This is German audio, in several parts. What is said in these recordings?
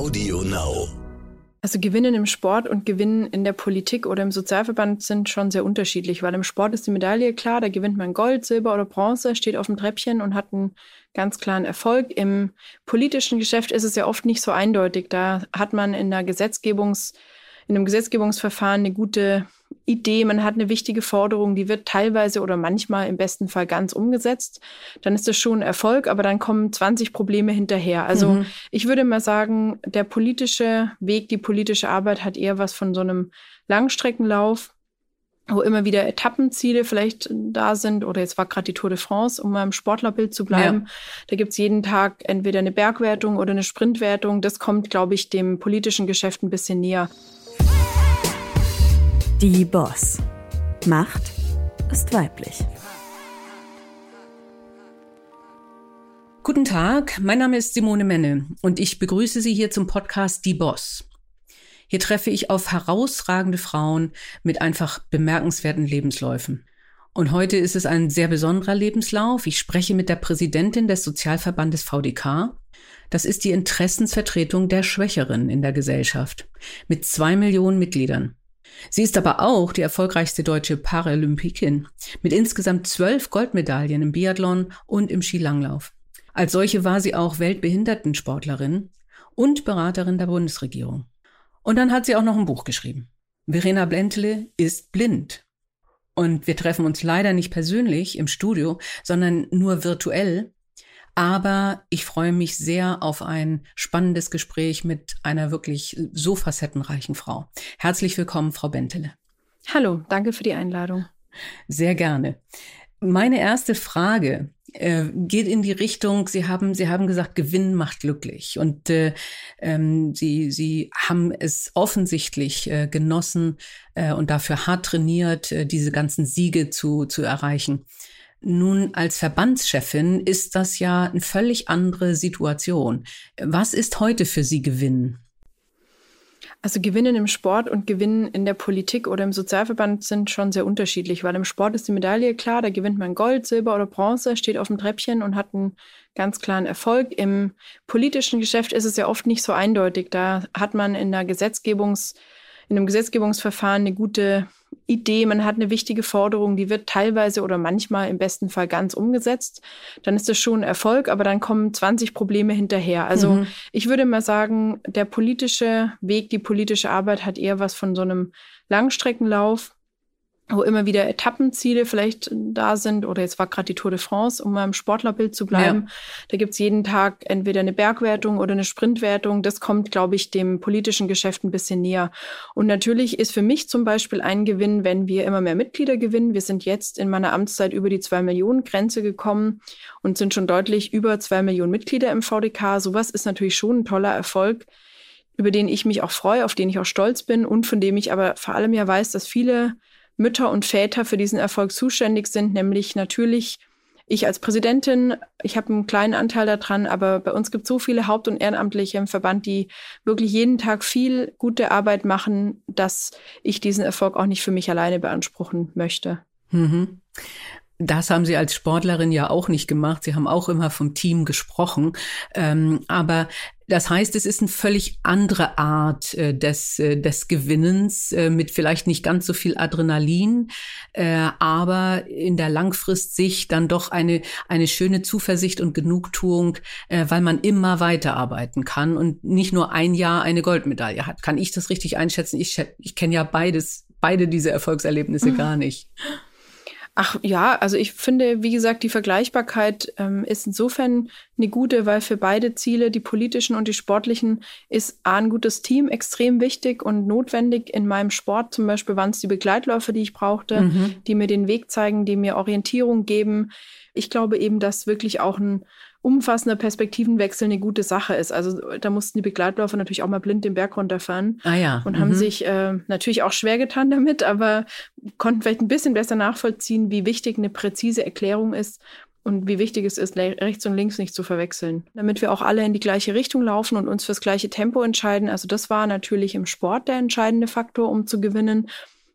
Audio Now. Also Gewinnen im Sport und Gewinnen in der Politik oder im Sozialverband sind schon sehr unterschiedlich, weil im Sport ist die Medaille klar, da gewinnt man Gold, Silber oder Bronze, steht auf dem Treppchen und hat einen ganz klaren Erfolg. Im politischen Geschäft ist es ja oft nicht so eindeutig. Da hat man in der Gesetzgebungs in einem Gesetzgebungsverfahren eine gute Idee, man hat eine wichtige Forderung, die wird teilweise oder manchmal im besten Fall ganz umgesetzt, dann ist das schon ein Erfolg, aber dann kommen 20 Probleme hinterher. Also mhm. ich würde mal sagen, der politische Weg, die politische Arbeit hat eher was von so einem Langstreckenlauf, wo immer wieder Etappenziele vielleicht da sind. Oder jetzt war gerade die Tour de France, um mal im Sportlerbild zu bleiben. Ja. Da gibt's jeden Tag entweder eine Bergwertung oder eine Sprintwertung. Das kommt, glaube ich, dem politischen Geschäft ein bisschen näher. Die Boss. Macht ist weiblich. Guten Tag, mein Name ist Simone Menne und ich begrüße Sie hier zum Podcast Die Boss. Hier treffe ich auf herausragende Frauen mit einfach bemerkenswerten Lebensläufen. Und heute ist es ein sehr besonderer Lebenslauf. Ich spreche mit der Präsidentin des Sozialverbandes VDK. Das ist die Interessensvertretung der Schwächeren in der Gesellschaft mit zwei Millionen Mitgliedern. Sie ist aber auch die erfolgreichste deutsche Paralympikin mit insgesamt zwölf Goldmedaillen im Biathlon und im Skilanglauf. Als solche war sie auch Weltbehindertensportlerin und Beraterin der Bundesregierung. Und dann hat sie auch noch ein Buch geschrieben. Verena Blentele ist blind. Und wir treffen uns leider nicht persönlich im Studio, sondern nur virtuell. Aber ich freue mich sehr auf ein spannendes Gespräch mit einer wirklich so facettenreichen Frau. Herzlich willkommen, Frau Bentele. Hallo, danke für die Einladung. Sehr gerne. Meine erste Frage äh, geht in die Richtung, Sie haben, Sie haben gesagt, Gewinn macht glücklich. Und äh, ähm, Sie, Sie haben es offensichtlich äh, genossen äh, und dafür hart trainiert, äh, diese ganzen Siege zu, zu erreichen. Nun, als Verbandschefin ist das ja eine völlig andere Situation. Was ist heute für Sie Gewinn? Also Gewinnen im Sport und Gewinnen in der Politik oder im Sozialverband sind schon sehr unterschiedlich, weil im Sport ist die Medaille klar, da gewinnt man Gold, Silber oder Bronze, steht auf dem Treppchen und hat einen ganz klaren Erfolg. Im politischen Geschäft ist es ja oft nicht so eindeutig. Da hat man in der Gesetzgebungs in einem Gesetzgebungsverfahren eine gute Idee, man hat eine wichtige Forderung, die wird teilweise oder manchmal im besten Fall ganz umgesetzt, dann ist das schon ein Erfolg, aber dann kommen 20 Probleme hinterher. Also mhm. ich würde mal sagen, der politische Weg, die politische Arbeit hat eher was von so einem Langstreckenlauf wo immer wieder Etappenziele vielleicht da sind. Oder jetzt war gerade die Tour de France, um mal im Sportlerbild zu bleiben. Ja. Da gibt's jeden Tag entweder eine Bergwertung oder eine Sprintwertung. Das kommt, glaube ich, dem politischen Geschäft ein bisschen näher. Und natürlich ist für mich zum Beispiel ein Gewinn, wenn wir immer mehr Mitglieder gewinnen. Wir sind jetzt in meiner Amtszeit über die zwei Millionen Grenze gekommen und sind schon deutlich über zwei Millionen Mitglieder im VDK. Sowas ist natürlich schon ein toller Erfolg über den ich mich auch freue, auf den ich auch stolz bin und von dem ich aber vor allem ja weiß, dass viele Mütter und Väter für diesen Erfolg zuständig sind, nämlich natürlich ich als Präsidentin, ich habe einen kleinen Anteil daran, aber bei uns gibt es so viele Haupt- und Ehrenamtliche im Verband, die wirklich jeden Tag viel gute Arbeit machen, dass ich diesen Erfolg auch nicht für mich alleine beanspruchen möchte. Mhm. Das haben Sie als Sportlerin ja auch nicht gemacht. Sie haben auch immer vom Team gesprochen. Ähm, aber das heißt, es ist eine völlig andere Art äh, des, äh, des Gewinnens äh, mit vielleicht nicht ganz so viel Adrenalin, äh, aber in der Langfristsicht dann doch eine, eine schöne Zuversicht und Genugtuung, äh, weil man immer weiterarbeiten kann und nicht nur ein Jahr eine Goldmedaille hat. Kann ich das richtig einschätzen? Ich, ich kenne ja beides, beide diese Erfolgserlebnisse mhm. gar nicht. Ach ja, also ich finde, wie gesagt, die Vergleichbarkeit ähm, ist insofern eine gute, weil für beide Ziele, die politischen und die sportlichen, ist A, ein gutes Team extrem wichtig und notwendig. In meinem Sport zum Beispiel waren es die Begleitläufe, die ich brauchte, mhm. die mir den Weg zeigen, die mir Orientierung geben. Ich glaube eben, dass wirklich auch ein umfassender Perspektivenwechsel eine gute Sache ist. Also da mussten die Begleitläufer natürlich auch mal blind den Berg runterfahren ah, ja. und mhm. haben sich äh, natürlich auch schwer getan damit, aber konnten vielleicht ein bisschen besser nachvollziehen, wie wichtig eine präzise Erklärung ist und wie wichtig es ist, rechts und links nicht zu verwechseln. Damit wir auch alle in die gleiche Richtung laufen und uns fürs gleiche Tempo entscheiden. Also das war natürlich im Sport der entscheidende Faktor, um zu gewinnen.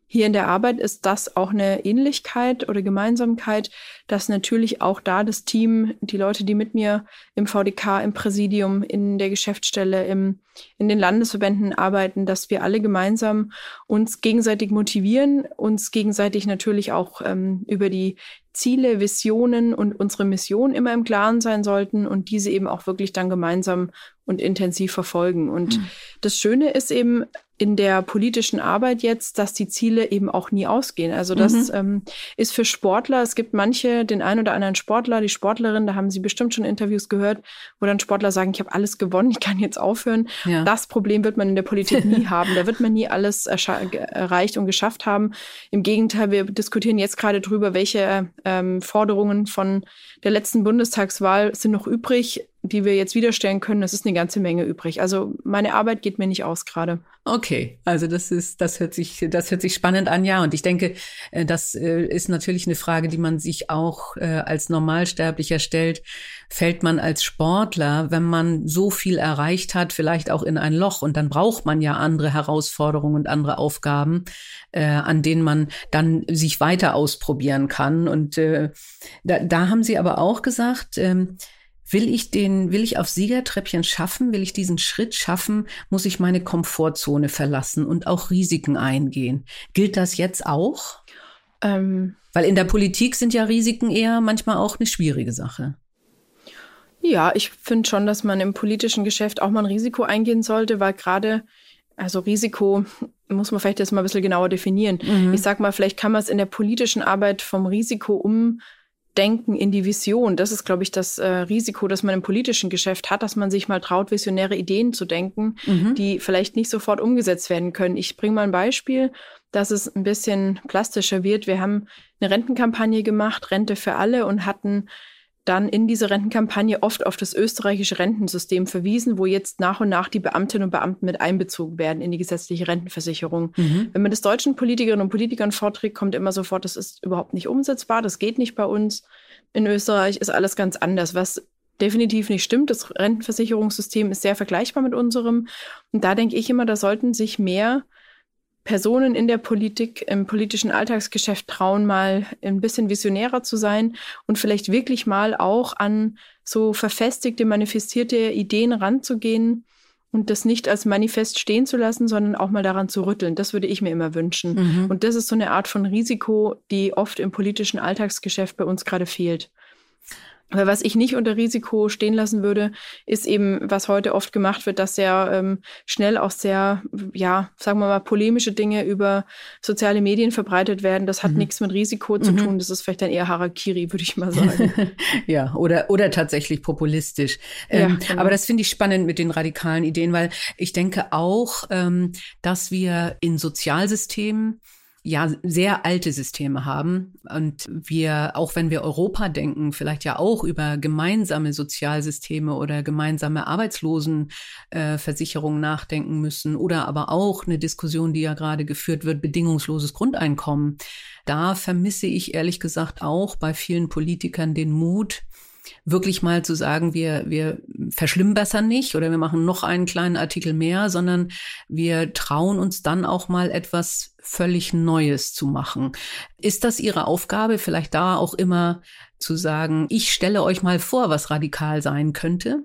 Hier in der Arbeit ist das auch eine Ähnlichkeit oder Gemeinsamkeit, dass natürlich auch da das Team, die Leute, die mit mir im VDK, im Präsidium, in der Geschäftsstelle, im, in den Landesverbänden arbeiten, dass wir alle gemeinsam uns gegenseitig motivieren, uns gegenseitig natürlich auch ähm, über die Ziele, Visionen und unsere Mission immer im Klaren sein sollten und diese eben auch wirklich dann gemeinsam und intensiv verfolgen. Und mhm. das Schöne ist eben, in der politischen Arbeit jetzt, dass die Ziele eben auch nie ausgehen. Also das mhm. ähm, ist für Sportler, es gibt manche, den einen oder anderen Sportler, die Sportlerin, da haben Sie bestimmt schon Interviews gehört, wo dann Sportler sagen, ich habe alles gewonnen, ich kann jetzt aufhören. Ja. Das Problem wird man in der Politik nie haben. Da wird man nie alles erreicht und geschafft haben. Im Gegenteil, wir diskutieren jetzt gerade drüber, welche ähm, Forderungen von der letzten Bundestagswahl sind noch übrig die wir jetzt wiederstellen können, es ist eine ganze Menge übrig. Also meine Arbeit geht mir nicht aus gerade. Okay, also das ist, das hört sich, das hört sich spannend an, ja. Und ich denke, äh, das äh, ist natürlich eine Frage, die man sich auch äh, als Normalsterblicher stellt. Fällt man als Sportler, wenn man so viel erreicht hat, vielleicht auch in ein Loch? Und dann braucht man ja andere Herausforderungen und andere Aufgaben, an denen man dann sich weiter ausprobieren kann. Und da, da haben Sie aber auch gesagt, ähm, Will ich den, will ich auf Siegertreppchen schaffen? Will ich diesen Schritt schaffen? Muss ich meine Komfortzone verlassen und auch Risiken eingehen? Gilt das jetzt auch? Ähm, Weil in der Politik sind ja Risiken eher manchmal auch eine schwierige Sache. Ja, ich finde schon, dass man im politischen Geschäft auch mal ein Risiko eingehen sollte, weil gerade, also Risiko muss man vielleicht jetzt mal ein bisschen genauer definieren. Mhm. Ich sag mal, vielleicht kann man es in der politischen Arbeit vom Risiko um Denken in die Vision. Das ist, glaube ich, das äh, Risiko, das man im politischen Geschäft hat, dass man sich mal traut, visionäre Ideen zu denken, mhm. die vielleicht nicht sofort umgesetzt werden können. Ich bringe mal ein Beispiel, dass es ein bisschen plastischer wird. Wir haben eine Rentenkampagne gemacht, Rente für alle, und hatten dann in dieser Rentenkampagne oft auf das österreichische Rentensystem verwiesen, wo jetzt nach und nach die Beamtinnen und Beamten mit einbezogen werden in die gesetzliche Rentenversicherung. Mhm. Wenn man das deutschen Politikerinnen und Politikern vorträgt, kommt immer sofort, das ist überhaupt nicht umsetzbar, das geht nicht bei uns. In Österreich ist alles ganz anders, was definitiv nicht stimmt. Das Rentenversicherungssystem ist sehr vergleichbar mit unserem. Und da denke ich immer, da sollten sich mehr Personen in der Politik, im politischen Alltagsgeschäft trauen, mal ein bisschen visionärer zu sein und vielleicht wirklich mal auch an so verfestigte, manifestierte Ideen ranzugehen und das nicht als Manifest stehen zu lassen, sondern auch mal daran zu rütteln. Das würde ich mir immer wünschen. Mhm. Und das ist so eine Art von Risiko, die oft im politischen Alltagsgeschäft bei uns gerade fehlt. Aber was ich nicht unter Risiko stehen lassen würde, ist eben, was heute oft gemacht wird, dass sehr ähm, schnell auch sehr, ja, sagen wir mal, polemische Dinge über soziale Medien verbreitet werden. Das hat mhm. nichts mit Risiko zu mhm. tun. Das ist vielleicht dann eher Harakiri, würde ich mal sagen. ja, oder, oder tatsächlich populistisch. Ähm, ja, genau. Aber das finde ich spannend mit den radikalen Ideen, weil ich denke auch, ähm, dass wir in Sozialsystemen ja sehr alte Systeme haben und wir, auch wenn wir Europa denken, vielleicht ja auch über gemeinsame Sozialsysteme oder gemeinsame Arbeitslosenversicherungen äh, nachdenken müssen oder aber auch eine Diskussion, die ja gerade geführt wird, bedingungsloses Grundeinkommen. Da vermisse ich ehrlich gesagt auch bei vielen Politikern den Mut, wirklich mal zu sagen, wir, wir verschlimmbessern nicht oder wir machen noch einen kleinen Artikel mehr, sondern wir trauen uns dann auch mal etwas völlig Neues zu machen. Ist das Ihre Aufgabe, vielleicht da auch immer zu sagen, ich stelle euch mal vor, was radikal sein könnte?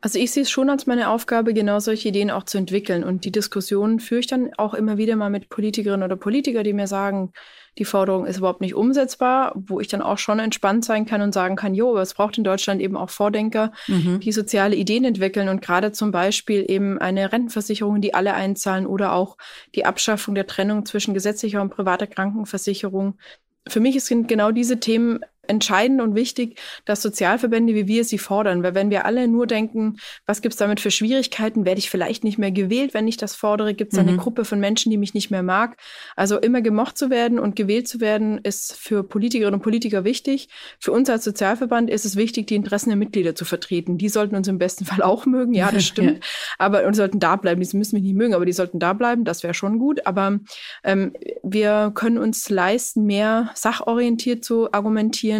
Also ich sehe es schon als meine Aufgabe, genau solche Ideen auch zu entwickeln. Und die Diskussionen führe ich dann auch immer wieder mal mit Politikerinnen oder Politikern, die mir sagen, die Forderung ist überhaupt nicht umsetzbar, wo ich dann auch schon entspannt sein kann und sagen kann, jo, es braucht in Deutschland eben auch Vordenker, mhm. die soziale Ideen entwickeln und gerade zum Beispiel eben eine Rentenversicherung, die alle einzahlen oder auch die Abschaffung der Trennung zwischen gesetzlicher und privater Krankenversicherung. Für mich sind genau diese Themen entscheidend und wichtig, dass Sozialverbände wie wir sie fordern. Weil wenn wir alle nur denken, was gibt's damit für Schwierigkeiten, werde ich vielleicht nicht mehr gewählt, wenn ich das fordere, gibt es mhm. eine Gruppe von Menschen, die mich nicht mehr mag. Also immer gemocht zu werden und gewählt zu werden, ist für Politikerinnen und Politiker wichtig. Für uns als Sozialverband ist es wichtig, die Interessen der Mitglieder zu vertreten. Die sollten uns im besten Fall auch mögen, ja, das stimmt. ja. Aber und sollten da bleiben. Die müssen mich nicht mögen, aber die sollten da bleiben, das wäre schon gut. Aber ähm, wir können uns leisten, mehr sachorientiert zu argumentieren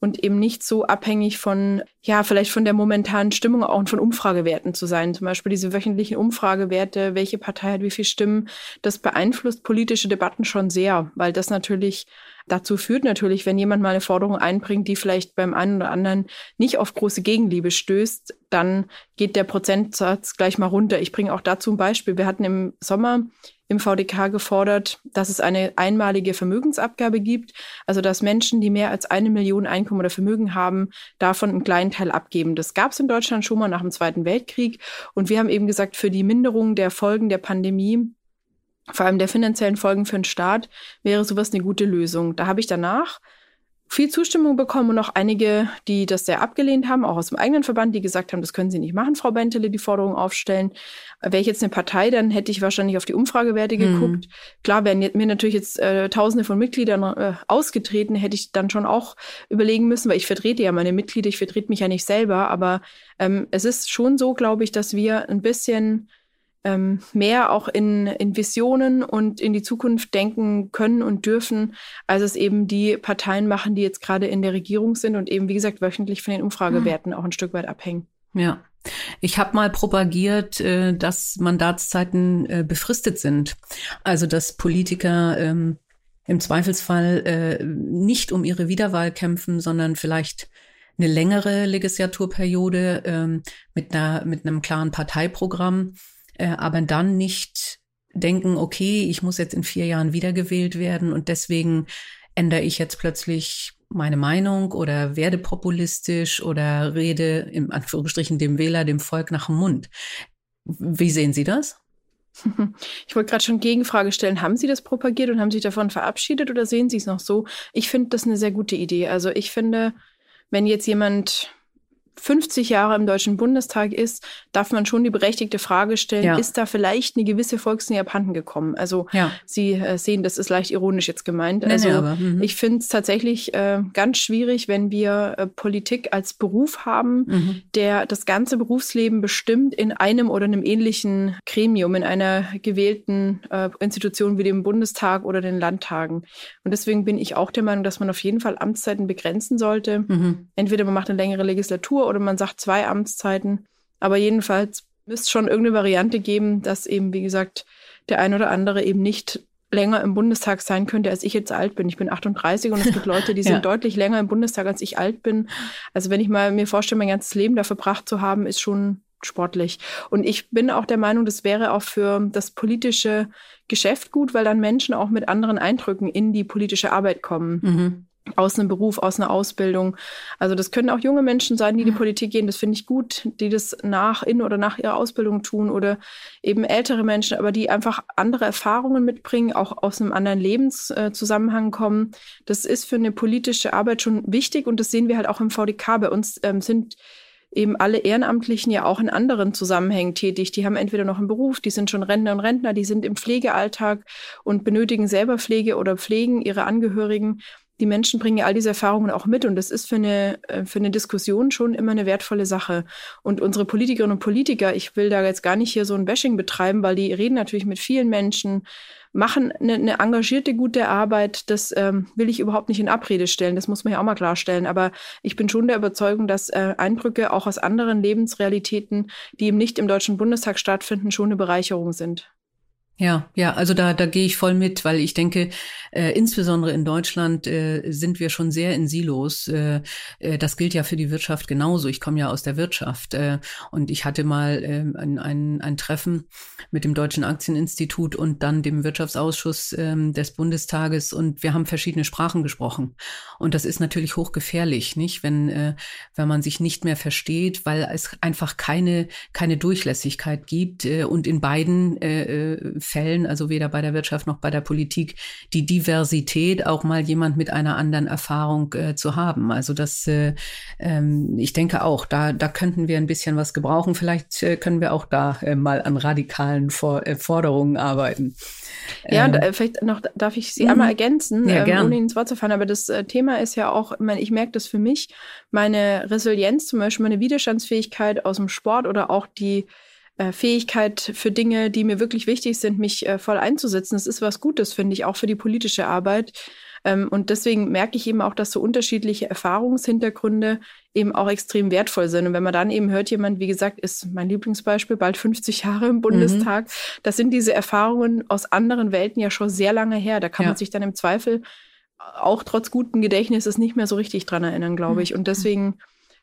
und eben nicht so abhängig von, ja, vielleicht von der momentanen Stimmung auch und von Umfragewerten zu sein. Zum Beispiel diese wöchentlichen Umfragewerte, welche Partei hat wie viel Stimmen, das beeinflusst politische Debatten schon sehr, weil das natürlich dazu führt natürlich, wenn jemand mal eine Forderung einbringt, die vielleicht beim einen oder anderen nicht auf große Gegenliebe stößt, dann geht der Prozentsatz gleich mal runter. Ich bringe auch dazu ein Beispiel. Wir hatten im Sommer im VDK gefordert, dass es eine einmalige Vermögensabgabe gibt, also dass Menschen, die mehr als eine Million Einkommen oder Vermögen haben, davon einen kleinen Teil abgeben. Das gab es in Deutschland schon mal nach dem Zweiten Weltkrieg. Und wir haben eben gesagt, für die Minderung der Folgen der Pandemie vor allem der finanziellen Folgen für den Staat, wäre sowas eine gute Lösung. Da habe ich danach viel Zustimmung bekommen und auch einige, die das sehr abgelehnt haben, auch aus dem eigenen Verband, die gesagt haben, das können Sie nicht machen, Frau Bentele, die Forderung aufstellen. Wäre ich jetzt eine Partei, dann hätte ich wahrscheinlich auf die Umfragewerte mhm. geguckt. Klar, wären mir natürlich jetzt äh, Tausende von Mitgliedern äh, ausgetreten, hätte ich dann schon auch überlegen müssen, weil ich vertrete ja meine Mitglieder, ich vertrete mich ja nicht selber, aber ähm, es ist schon so, glaube ich, dass wir ein bisschen ähm, mehr auch in, in Visionen und in die Zukunft denken können und dürfen, als es eben die Parteien machen, die jetzt gerade in der Regierung sind und eben, wie gesagt, wöchentlich von den Umfragewerten mhm. auch ein Stück weit abhängen. Ja. Ich habe mal propagiert, äh, dass Mandatszeiten äh, befristet sind. Also dass Politiker ähm, im Zweifelsfall äh, nicht um ihre Wiederwahl kämpfen, sondern vielleicht eine längere Legislaturperiode ähm, mit einer mit einem klaren Parteiprogramm äh, aber dann nicht denken, okay, ich muss jetzt in vier Jahren wiedergewählt werden und deswegen ändere ich jetzt plötzlich meine Meinung oder werde populistisch oder rede im Anführungsstrichen dem Wähler, dem Volk nach dem Mund. Wie sehen Sie das? Ich wollte gerade schon Gegenfrage stellen. Haben Sie das propagiert und haben sich davon verabschiedet oder sehen Sie es noch so? Ich finde das eine sehr gute Idee. Also ich finde, wenn jetzt jemand 50 Jahre im Deutschen Bundestag ist, darf man schon die berechtigte Frage stellen, ja. ist da vielleicht eine gewisse Volksnähe abhanden gekommen? Also ja. Sie äh, sehen, das ist leicht ironisch jetzt gemeint. Nee, also nee, aber, mhm. ich finde es tatsächlich äh, ganz schwierig, wenn wir äh, Politik als Beruf haben, mhm. der das ganze Berufsleben bestimmt in einem oder einem ähnlichen Gremium, in einer gewählten äh, Institution wie dem Bundestag oder den Landtagen. Und deswegen bin ich auch der Meinung, dass man auf jeden Fall Amtszeiten begrenzen sollte. Mhm. Entweder man macht eine längere Legislatur oder man sagt zwei Amtszeiten. Aber jedenfalls müsste schon irgendeine Variante geben, dass eben, wie gesagt, der ein oder andere eben nicht länger im Bundestag sein könnte, als ich jetzt alt bin. Ich bin 38 und es gibt Leute, die sind ja. deutlich länger im Bundestag, als ich alt bin. Also wenn ich mal mir vorstelle, mein ganzes Leben da verbracht zu haben, ist schon sportlich. Und ich bin auch der Meinung, das wäre auch für das politische Geschäft gut, weil dann Menschen auch mit anderen Eindrücken in die politische Arbeit kommen. Mhm aus einem Beruf, aus einer Ausbildung. Also das können auch junge Menschen sein, die in die Politik gehen. Das finde ich gut, die das nach, in oder nach ihrer Ausbildung tun oder eben ältere Menschen, aber die einfach andere Erfahrungen mitbringen, auch aus einem anderen Lebenszusammenhang kommen. Das ist für eine politische Arbeit schon wichtig und das sehen wir halt auch im VDK. Bei uns ähm, sind eben alle Ehrenamtlichen ja auch in anderen Zusammenhängen tätig. Die haben entweder noch einen Beruf, die sind schon Rentner und Rentner, die sind im Pflegealltag und benötigen selber Pflege oder pflegen ihre Angehörigen die Menschen bringen ja all diese Erfahrungen auch mit und das ist für eine, äh, für eine Diskussion schon immer eine wertvolle Sache. Und unsere Politikerinnen und Politiker, ich will da jetzt gar nicht hier so ein Bashing betreiben, weil die reden natürlich mit vielen Menschen, machen eine, eine engagierte, gute Arbeit. Das ähm, will ich überhaupt nicht in Abrede stellen. Das muss man ja auch mal klarstellen. Aber ich bin schon der Überzeugung, dass äh, Eindrücke auch aus anderen Lebensrealitäten, die eben nicht im Deutschen Bundestag stattfinden, schon eine Bereicherung sind. Ja, ja, also da, da gehe ich voll mit, weil ich denke, äh, insbesondere in Deutschland äh, sind wir schon sehr in Silos. Äh, äh, das gilt ja für die Wirtschaft genauso. Ich komme ja aus der Wirtschaft äh, und ich hatte mal äh, ein, ein, ein Treffen mit dem Deutschen Aktieninstitut und dann dem Wirtschaftsausschuss äh, des Bundestages und wir haben verschiedene Sprachen gesprochen. Und das ist natürlich hochgefährlich, nicht, wenn, äh, wenn man sich nicht mehr versteht, weil es einfach keine, keine Durchlässigkeit gibt äh, und in beiden äh, äh Fällen, also weder bei der Wirtschaft noch bei der Politik, die Diversität auch mal jemand mit einer anderen Erfahrung äh, zu haben. Also das, äh, ähm, ich denke auch, da, da könnten wir ein bisschen was gebrauchen. Vielleicht äh, können wir auch da äh, mal an radikalen For äh, Forderungen arbeiten. Ja, ähm, da, vielleicht noch darf ich Sie einmal mhm. ergänzen, ja, ähm, ohne Ihnen ins Wort zu fallen. Aber das äh, Thema ist ja auch, ich, meine, ich merke das für mich, meine Resilienz, zum Beispiel meine Widerstandsfähigkeit aus dem Sport oder auch die äh, Fähigkeit für Dinge, die mir wirklich wichtig sind, mich äh, voll einzusetzen. Das ist was Gutes, finde ich, auch für die politische Arbeit. Ähm, und deswegen merke ich eben auch, dass so unterschiedliche Erfahrungshintergründe eben auch extrem wertvoll sind. Und wenn man dann eben hört, jemand, wie gesagt, ist mein Lieblingsbeispiel, bald 50 Jahre im Bundestag, mhm. das sind diese Erfahrungen aus anderen Welten ja schon sehr lange her. Da kann ja. man sich dann im Zweifel auch trotz guten Gedächtnisses nicht mehr so richtig dran erinnern, glaube ich. Und deswegen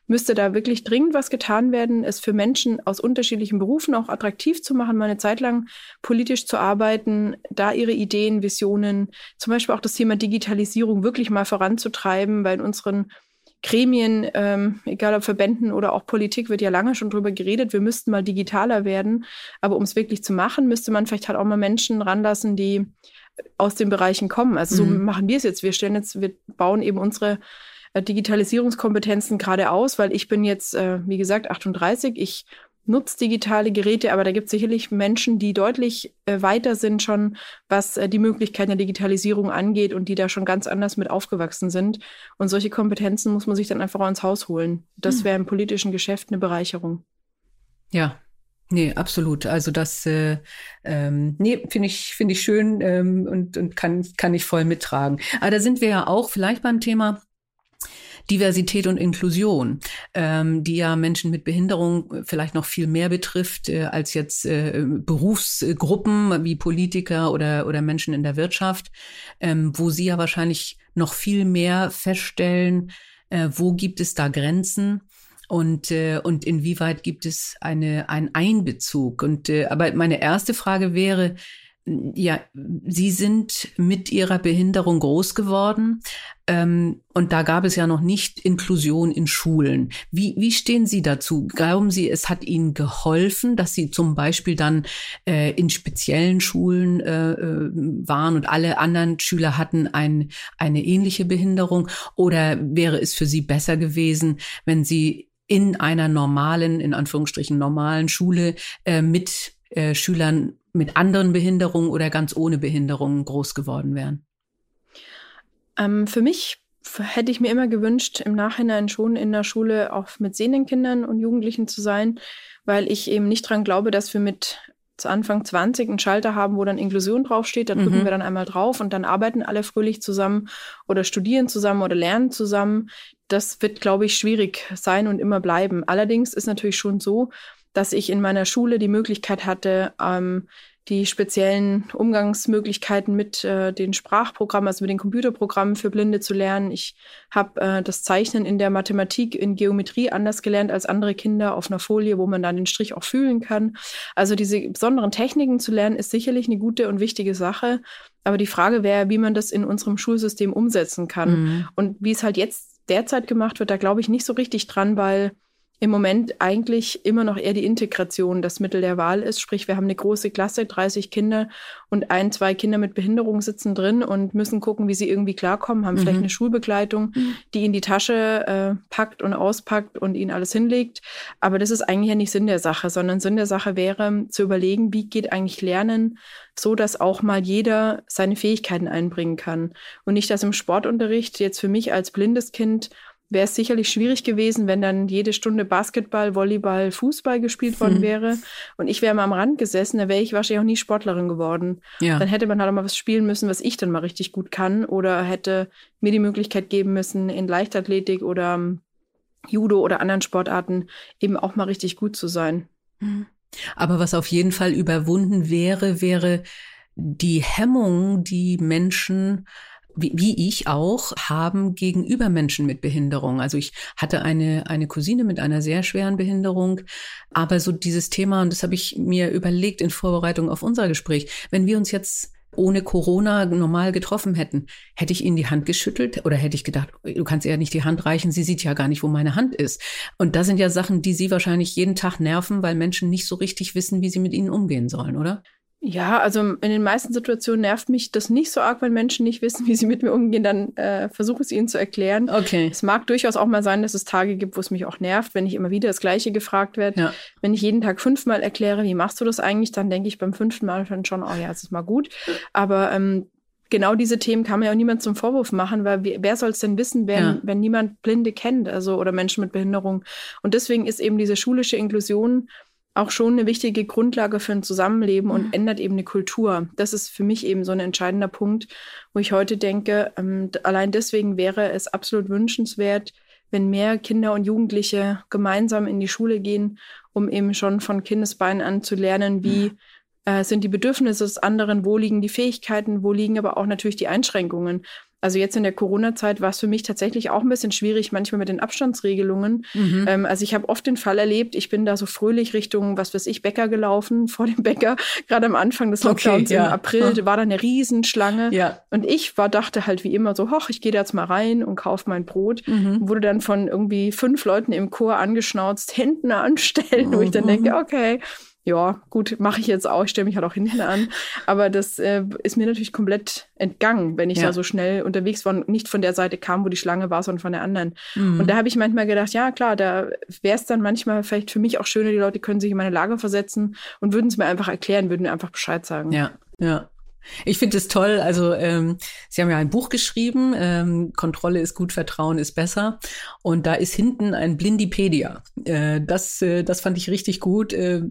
müsste da wirklich dringend was getan werden, es für Menschen aus unterschiedlichen Berufen auch attraktiv zu machen, mal eine Zeit lang politisch zu arbeiten, da ihre Ideen, Visionen, zum Beispiel auch das Thema Digitalisierung wirklich mal voranzutreiben, weil in unseren Gremien, ähm, egal ob Verbänden oder auch Politik, wird ja lange schon drüber geredet, wir müssten mal digitaler werden. Aber um es wirklich zu machen, müsste man vielleicht halt auch mal Menschen ranlassen, die aus den Bereichen kommen. Also mhm. so machen wir es jetzt. Wir stellen jetzt, wir bauen eben unsere Digitalisierungskompetenzen gerade aus, weil ich bin jetzt, äh, wie gesagt, 38. Ich nutze digitale Geräte, aber da gibt es sicherlich Menschen, die deutlich äh, weiter sind schon, was äh, die Möglichkeiten der Digitalisierung angeht und die da schon ganz anders mit aufgewachsen sind. Und solche Kompetenzen muss man sich dann einfach auch ins Haus holen. Das hm. wäre im politischen Geschäft eine Bereicherung. Ja, Nee, absolut. Also das, äh, ähm, nee, finde ich, finde ich schön ähm, und, und kann, kann ich voll mittragen. Aber da sind wir ja auch vielleicht beim Thema Diversität und Inklusion, ähm, die ja Menschen mit Behinderung vielleicht noch viel mehr betrifft äh, als jetzt äh, Berufsgruppen wie Politiker oder, oder Menschen in der Wirtschaft, ähm, wo sie ja wahrscheinlich noch viel mehr feststellen, äh, wo gibt es da Grenzen und äh, und inwieweit gibt es eine ein Einbezug. Und äh, aber meine erste Frage wäre ja, Sie sind mit Ihrer Behinderung groß geworden und da gab es ja noch nicht Inklusion in Schulen. Wie, wie stehen Sie dazu? Glauben Sie, es hat Ihnen geholfen, dass Sie zum Beispiel dann äh, in speziellen Schulen äh, äh waren und alle anderen Schüler hatten ein, eine ähnliche Behinderung? Oder wäre es für Sie besser gewesen, wenn Sie in einer normalen, in Anführungsstrichen normalen Schule äh, mit äh, Schülern mit anderen Behinderungen oder ganz ohne Behinderungen groß geworden wären? Ähm, für mich hätte ich mir immer gewünscht, im Nachhinein schon in der Schule auch mit sehenden Kindern und Jugendlichen zu sein, weil ich eben nicht dran glaube, dass wir mit zu Anfang 20 einen Schalter haben, wo dann Inklusion draufsteht. Da drücken mhm. wir dann einmal drauf und dann arbeiten alle fröhlich zusammen oder studieren zusammen oder lernen zusammen. Das wird, glaube ich, schwierig sein und immer bleiben. Allerdings ist natürlich schon so, dass ich in meiner Schule die Möglichkeit hatte, ähm, die speziellen Umgangsmöglichkeiten mit äh, den Sprachprogrammen, also mit den Computerprogrammen für Blinde zu lernen. Ich habe äh, das Zeichnen in der Mathematik, in Geometrie anders gelernt als andere Kinder auf einer Folie, wo man dann den Strich auch fühlen kann. Also diese besonderen Techniken zu lernen, ist sicherlich eine gute und wichtige Sache. Aber die Frage wäre, wie man das in unserem Schulsystem umsetzen kann. Mhm. Und wie es halt jetzt derzeit gemacht wird, da glaube ich nicht so richtig dran, weil im Moment eigentlich immer noch eher die Integration das Mittel der Wahl ist. Sprich, wir haben eine große Klasse, 30 Kinder und ein, zwei Kinder mit Behinderung sitzen drin und müssen gucken, wie sie irgendwie klarkommen, haben mhm. vielleicht eine Schulbegleitung, mhm. die in die Tasche äh, packt und auspackt und ihnen alles hinlegt. Aber das ist eigentlich ja nicht Sinn der Sache, sondern Sinn der Sache wäre zu überlegen, wie geht eigentlich Lernen so, dass auch mal jeder seine Fähigkeiten einbringen kann. Und nicht, dass im Sportunterricht jetzt für mich als blindes Kind wäre es sicherlich schwierig gewesen, wenn dann jede Stunde Basketball, Volleyball, Fußball gespielt worden hm. wäre und ich wäre mal am Rand gesessen, dann wäre ich wahrscheinlich auch nie Sportlerin geworden. Ja. Dann hätte man halt auch mal was spielen müssen, was ich dann mal richtig gut kann oder hätte mir die Möglichkeit geben müssen, in Leichtathletik oder um, Judo oder anderen Sportarten eben auch mal richtig gut zu sein. Hm. Aber was auf jeden Fall überwunden wäre, wäre die Hemmung, die Menschen wie, wie ich auch, haben gegenüber Menschen mit Behinderung. Also ich hatte eine, eine Cousine mit einer sehr schweren Behinderung, aber so dieses Thema, und das habe ich mir überlegt in Vorbereitung auf unser Gespräch, wenn wir uns jetzt ohne Corona normal getroffen hätten, hätte ich ihnen die Hand geschüttelt oder hätte ich gedacht, du kannst ihr nicht die Hand reichen, sie sieht ja gar nicht, wo meine Hand ist. Und das sind ja Sachen, die sie wahrscheinlich jeden Tag nerven, weil Menschen nicht so richtig wissen, wie sie mit ihnen umgehen sollen, oder? Ja, also in den meisten Situationen nervt mich das nicht so arg, wenn Menschen nicht wissen, wie sie mit mir umgehen. Dann äh, versuche es ihnen zu erklären. Okay. Es mag durchaus auch mal sein, dass es Tage gibt, wo es mich auch nervt, wenn ich immer wieder das Gleiche gefragt werde. Ja. Wenn ich jeden Tag fünfmal erkläre, wie machst du das eigentlich, dann denke ich beim fünften Mal dann schon, oh ja, es ist mal gut. Aber ähm, genau diese Themen kann man ja auch niemand zum Vorwurf machen, weil wer soll es denn wissen, wenn, ja. wenn niemand Blinde kennt, also oder Menschen mit Behinderung. Und deswegen ist eben diese schulische Inklusion auch schon eine wichtige Grundlage für ein Zusammenleben und mhm. ändert eben eine Kultur. Das ist für mich eben so ein entscheidender Punkt, wo ich heute denke, ähm, allein deswegen wäre es absolut wünschenswert, wenn mehr Kinder und Jugendliche gemeinsam in die Schule gehen, um eben schon von Kindesbeinen an zu lernen, wie mhm. äh, sind die Bedürfnisse des anderen, wo liegen die Fähigkeiten, wo liegen aber auch natürlich die Einschränkungen. Also jetzt in der Corona-Zeit war es für mich tatsächlich auch ein bisschen schwierig, manchmal mit den Abstandsregelungen. Mhm. Ähm, also ich habe oft den Fall erlebt, ich bin da so fröhlich Richtung, was weiß ich, Bäcker gelaufen, vor dem Bäcker. Gerade am Anfang des Lockdowns okay, ja. im April oh. war da eine Riesenschlange. Ja. Und ich war, dachte halt wie immer so, hoch, ich gehe da jetzt mal rein und kaufe mein Brot. Mhm. Wurde dann von irgendwie fünf Leuten im Chor angeschnauzt, hinten anstellen, mhm. wo ich dann denke, mhm. okay, ja, gut, mache ich jetzt auch, ich stelle mich halt auch hinten an. Aber das äh, ist mir natürlich komplett entgangen, wenn ich ja. da so schnell unterwegs war und nicht von der Seite kam, wo die Schlange war, sondern von der anderen. Mhm. Und da habe ich manchmal gedacht, ja klar, da wäre es dann manchmal vielleicht für mich auch schöner, die Leute können sich in meine Lage versetzen und würden es mir einfach erklären, würden mir einfach Bescheid sagen. Ja, ja. Ich finde es toll. Also ähm, Sie haben ja ein Buch geschrieben, ähm, Kontrolle ist gut, Vertrauen ist besser. Und da ist hinten ein Blindipedia. Äh, das, äh, das fand ich richtig gut. Äh,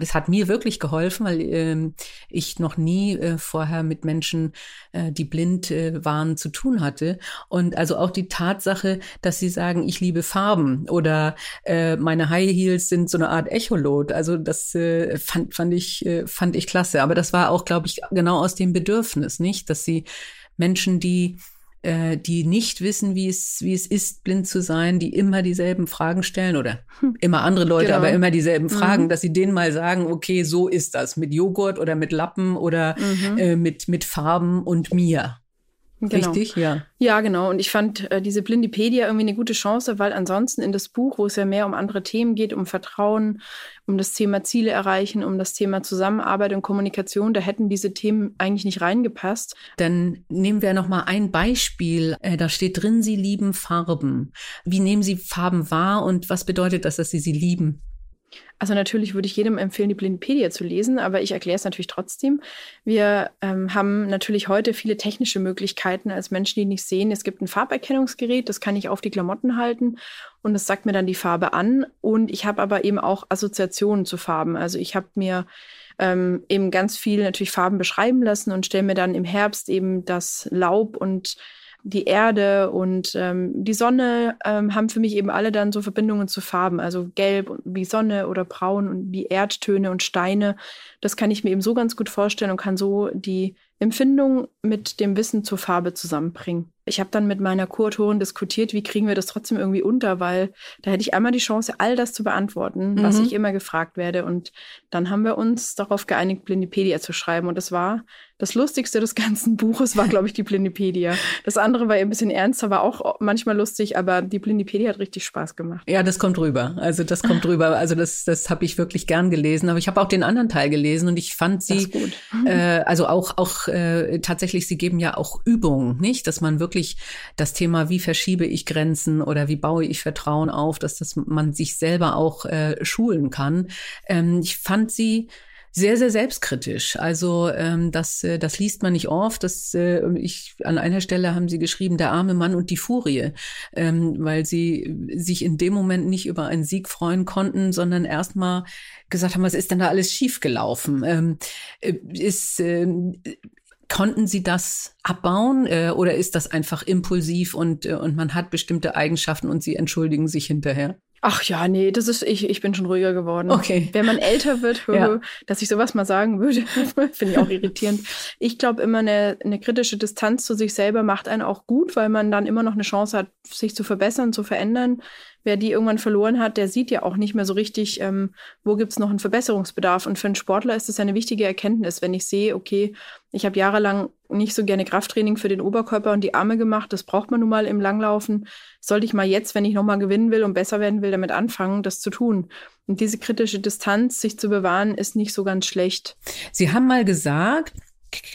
es hat mir wirklich geholfen, weil äh, ich noch nie äh, vorher mit Menschen, äh, die blind äh, waren, zu tun hatte. Und also auch die Tatsache, dass Sie sagen, ich liebe Farben oder äh, meine High Heels sind so eine Art Echolot. Also das äh, fand, fand ich äh, fand ich klasse. Aber das war auch, glaube ich, genau aus dem Bedürfnis, nicht? Dass sie Menschen, die äh, die nicht wissen, wie es, wie es ist, blind zu sein, die immer dieselben Fragen stellen oder hm. immer andere Leute, genau. aber immer dieselben Fragen, mhm. dass sie denen mal sagen, okay, so ist das mit Joghurt oder mit Lappen oder mhm. äh, mit, mit Farben und mir. Genau. Richtig, ja. Ja, genau. Und ich fand äh, diese Blindipedia irgendwie eine gute Chance, weil ansonsten in das Buch, wo es ja mehr um andere Themen geht, um Vertrauen, um das Thema Ziele erreichen, um das Thema Zusammenarbeit und Kommunikation, da hätten diese Themen eigentlich nicht reingepasst. Dann nehmen wir noch mal ein Beispiel. Äh, da steht drin, Sie lieben Farben. Wie nehmen Sie Farben wahr und was bedeutet das, dass Sie sie lieben? Also natürlich würde ich jedem empfehlen, die Blindenpedia zu lesen, aber ich erkläre es natürlich trotzdem. Wir ähm, haben natürlich heute viele technische Möglichkeiten als Menschen, die nicht sehen. Es gibt ein Farberkennungsgerät, das kann ich auf die Klamotten halten und es sagt mir dann die Farbe an. Und ich habe aber eben auch Assoziationen zu Farben. Also ich habe mir ähm, eben ganz viel natürlich Farben beschreiben lassen und stelle mir dann im Herbst eben das Laub und die Erde und ähm, die Sonne ähm, haben für mich eben alle dann so Verbindungen zu Farben, also gelb wie Sonne oder braun und die Erdtöne und Steine. Das kann ich mir eben so ganz gut vorstellen und kann so die Empfindung mit dem Wissen zur Farbe zusammenbringen. Ich habe dann mit meiner Kuratorin diskutiert, wie kriegen wir das trotzdem irgendwie unter, weil da hätte ich einmal die Chance, all das zu beantworten, mhm. was ich immer gefragt werde. Und dann haben wir uns darauf geeinigt, Blindipedia zu schreiben. Und das war das Lustigste des ganzen Buches, war, glaube ich, die Blindipedia. Das andere war ein bisschen ernster, war auch manchmal lustig, aber die Blindipedia hat richtig Spaß gemacht. Ja, das kommt rüber. Also das kommt rüber. Also das, das habe ich wirklich gern gelesen. Aber ich habe auch den anderen Teil gelesen und ich fand sie, äh, also auch, auch äh, tatsächlich, sie geben ja auch Übungen, nicht? Dass man wirklich das Thema, wie verschiebe ich Grenzen oder wie baue ich Vertrauen auf, dass das man sich selber auch äh, schulen kann. Ähm, ich fand sie sehr, sehr selbstkritisch. Also ähm, das, äh, das liest man nicht oft. Das, äh, ich, an einer Stelle haben sie geschrieben, der arme Mann und die Furie, ähm, weil sie sich in dem Moment nicht über einen Sieg freuen konnten, sondern erstmal gesagt haben, was ist denn da alles schiefgelaufen? Ähm, äh, ist, äh, Konnten Sie das abbauen äh, oder ist das einfach impulsiv und, äh, und man hat bestimmte Eigenschaften und Sie entschuldigen sich hinterher? Ach ja, nee, das ist, ich, ich bin schon ruhiger geworden. Okay. Wenn man älter wird, ja. dass ich sowas mal sagen würde, finde ich auch irritierend. Ich glaube immer, eine, eine kritische Distanz zu sich selber macht einen auch gut, weil man dann immer noch eine Chance hat, sich zu verbessern, zu verändern wer die irgendwann verloren hat, der sieht ja auch nicht mehr so richtig, ähm, wo gibt's noch einen Verbesserungsbedarf. Und für einen Sportler ist das eine wichtige Erkenntnis, wenn ich sehe, okay, ich habe jahrelang nicht so gerne Krafttraining für den Oberkörper und die Arme gemacht. Das braucht man nun mal im Langlaufen. Sollte ich mal jetzt, wenn ich nochmal gewinnen will und besser werden will, damit anfangen, das zu tun. Und diese kritische Distanz, sich zu bewahren, ist nicht so ganz schlecht. Sie haben mal gesagt,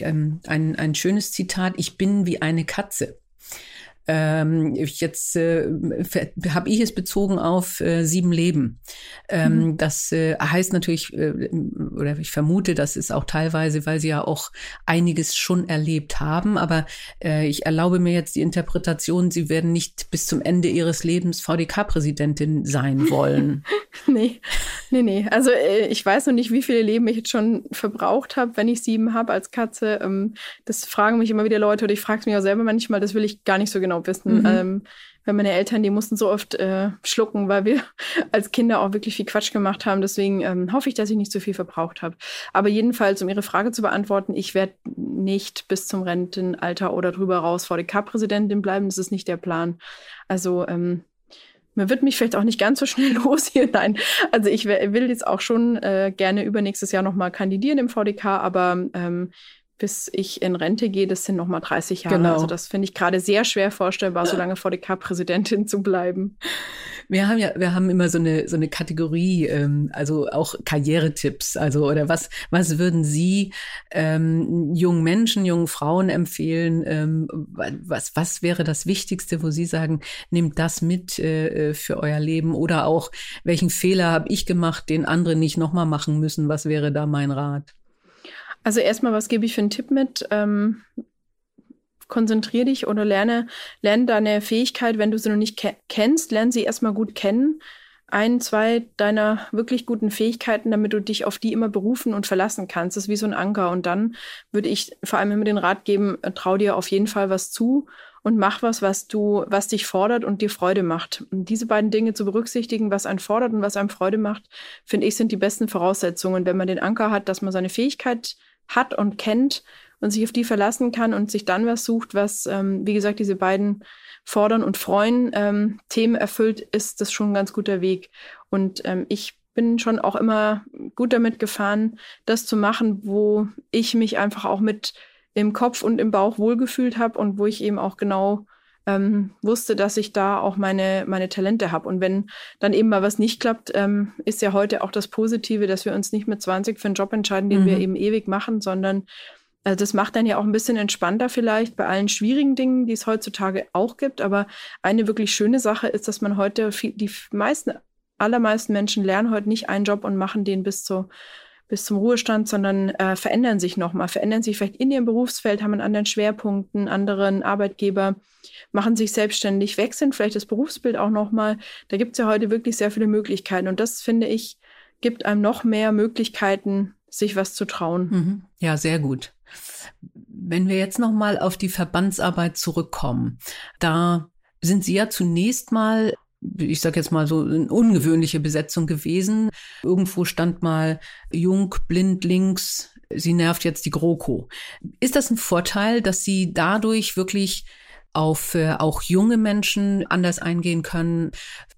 ähm, ein, ein schönes Zitat, ich bin wie eine Katze. Ähm, jetzt äh, habe ich es bezogen auf äh, sieben Leben. Ähm, mhm. Das äh, heißt natürlich, äh, oder ich vermute, das ist auch teilweise, weil sie ja auch einiges schon erlebt haben. Aber äh, ich erlaube mir jetzt die Interpretation, sie werden nicht bis zum Ende ihres Lebens VDK-Präsidentin sein wollen. nee, nee, nee. Also äh, ich weiß noch nicht, wie viele Leben ich jetzt schon verbraucht habe, wenn ich sieben habe als Katze. Ähm, das fragen mich immer wieder Leute oder ich frage es mich auch selber manchmal, das will ich gar nicht so genau wissen. Mhm. Ähm, weil meine Eltern, die mussten so oft äh, schlucken, weil wir als Kinder auch wirklich viel Quatsch gemacht haben. Deswegen ähm, hoffe ich, dass ich nicht so viel verbraucht habe. Aber jedenfalls, um Ihre Frage zu beantworten, ich werde nicht bis zum Rentenalter oder drüber raus VDK-Präsidentin bleiben. Das ist nicht der Plan. Also ähm, man wird mich vielleicht auch nicht ganz so schnell los hier. Nein, also ich will jetzt auch schon äh, gerne übernächstes Jahr nochmal kandidieren im VDK, aber ähm, bis ich in Rente gehe, das sind noch mal 30 Jahre. Genau. Also das finde ich gerade sehr schwer vorstellbar, so lange VDK-Präsidentin zu bleiben. Wir haben ja, wir haben immer so eine so eine Kategorie, ähm, also auch Karrieretipps, also oder was was würden Sie ähm, jungen Menschen, jungen Frauen empfehlen? Ähm, was was wäre das Wichtigste, wo Sie sagen, nehmt das mit äh, für euer Leben oder auch welchen Fehler habe ich gemacht, den andere nicht noch mal machen müssen? Was wäre da mein Rat? Also erstmal, was gebe ich für einen Tipp mit? Ähm, konzentrier dich oder lerne, lerne deine Fähigkeit, wenn du sie noch nicht ke kennst, lerne sie erstmal gut kennen. Ein, zwei deiner wirklich guten Fähigkeiten, damit du dich auf die immer berufen und verlassen kannst. Das ist wie so ein Anker. Und dann würde ich vor allem immer den Rat geben, äh, trau dir auf jeden Fall was zu und mach was, was du, was dich fordert und dir Freude macht. Und diese beiden Dinge zu berücksichtigen, was einen fordert und was einem Freude macht, finde ich, sind die besten Voraussetzungen, wenn man den Anker hat, dass man seine Fähigkeit hat und kennt und sich auf die verlassen kann und sich dann was sucht, was, ähm, wie gesagt, diese beiden Fordern und Freuen ähm, Themen erfüllt, ist das schon ein ganz guter Weg. Und ähm, ich bin schon auch immer gut damit gefahren, das zu machen, wo ich mich einfach auch mit im Kopf und im Bauch wohlgefühlt habe und wo ich eben auch genau ähm, wusste, dass ich da auch meine, meine Talente habe. Und wenn dann eben mal was nicht klappt, ähm, ist ja heute auch das Positive, dass wir uns nicht mit 20 für einen Job entscheiden, den mhm. wir eben ewig machen, sondern also das macht dann ja auch ein bisschen entspannter vielleicht bei allen schwierigen Dingen, die es heutzutage auch gibt. Aber eine wirklich schöne Sache ist, dass man heute, viel, die meisten, allermeisten Menschen lernen heute nicht einen Job und machen den bis zur bis zum Ruhestand, sondern äh, verändern sich nochmal, verändern sich vielleicht in ihrem Berufsfeld, haben einen anderen Schwerpunkt, einen anderen Arbeitgeber, machen sich selbstständig, wechseln vielleicht das Berufsbild auch nochmal. Da gibt es ja heute wirklich sehr viele Möglichkeiten. Und das, finde ich, gibt einem noch mehr Möglichkeiten, sich was zu trauen. Mhm. Ja, sehr gut. Wenn wir jetzt nochmal auf die Verbandsarbeit zurückkommen, da sind Sie ja zunächst mal ich sag jetzt mal so, eine ungewöhnliche Besetzung gewesen. Irgendwo stand mal Jung, blind, links, sie nervt jetzt die GroKo. Ist das ein Vorteil, dass sie dadurch wirklich auf äh, auch junge Menschen anders eingehen können,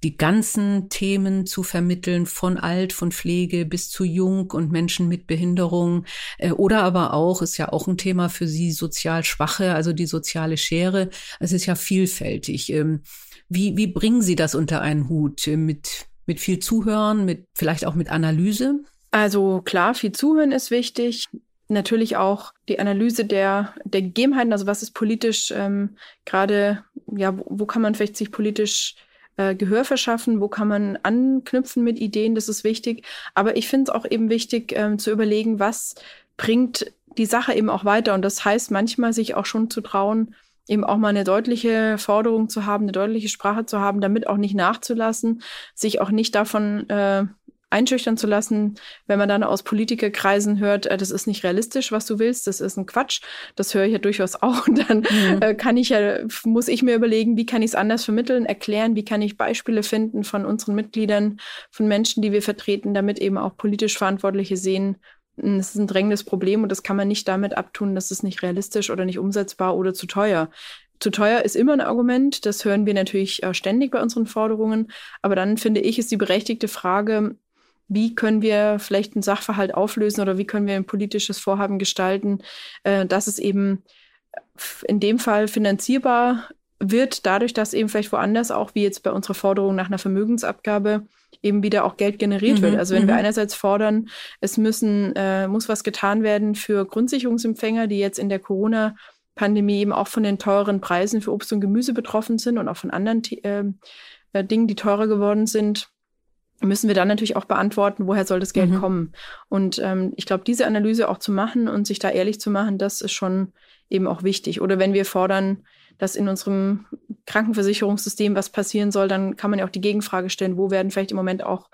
die ganzen Themen zu vermitteln, von alt, von Pflege bis zu jung und Menschen mit Behinderung. Äh, oder aber auch, ist ja auch ein Thema für sie, sozial Schwache, also die soziale Schere. Es ist ja vielfältig. Ähm, wie, wie bringen Sie das unter einen Hut? Mit, mit viel Zuhören, mit, vielleicht auch mit Analyse? Also klar, viel Zuhören ist wichtig. Natürlich auch die Analyse der, der Gegebenheiten, also was ist politisch ähm, gerade, ja, wo, wo, kann man vielleicht sich politisch äh, Gehör verschaffen, wo kann man anknüpfen mit Ideen, das ist wichtig. Aber ich finde es auch eben wichtig ähm, zu überlegen, was bringt die Sache eben auch weiter. Und das heißt manchmal sich auch schon zu trauen, eben auch mal eine deutliche Forderung zu haben, eine deutliche Sprache zu haben, damit auch nicht nachzulassen, sich auch nicht davon äh, einschüchtern zu lassen, wenn man dann aus Politikerkreisen hört, äh, das ist nicht realistisch, was du willst, das ist ein Quatsch. Das höre ich ja durchaus auch. Und dann mhm. äh, kann ich ja, muss ich mir überlegen, wie kann ich es anders vermitteln, erklären, wie kann ich Beispiele finden von unseren Mitgliedern, von Menschen, die wir vertreten, damit eben auch politisch Verantwortliche sehen, es ist ein drängendes Problem und das kann man nicht damit abtun, dass es nicht realistisch oder nicht umsetzbar oder zu teuer. Zu teuer ist immer ein Argument, das hören wir natürlich äh, ständig bei unseren Forderungen, aber dann finde ich, ist die berechtigte Frage, wie können wir vielleicht einen Sachverhalt auflösen oder wie können wir ein politisches Vorhaben gestalten, äh, dass es eben in dem Fall finanzierbar wird, dadurch, dass eben vielleicht woanders auch, wie jetzt bei unserer Forderung nach einer Vermögensabgabe, eben wieder auch Geld generiert mhm. wird. Also wenn mhm. wir einerseits fordern, es müssen, äh, muss was getan werden für Grundsicherungsempfänger, die jetzt in der Corona Pandemie eben auch von den teuren Preisen für Obst und Gemüse betroffen sind und auch von anderen ähm, äh, Dingen, die teurer geworden sind, müssen wir dann natürlich auch beantworten, woher soll das Geld mhm. kommen. Und ähm, ich glaube, diese Analyse auch zu machen und sich da ehrlich zu machen, das ist schon eben auch wichtig. Oder wenn wir fordern, dass in unserem Krankenversicherungssystem was passieren soll, dann kann man ja auch die Gegenfrage stellen, wo werden vielleicht im Moment auch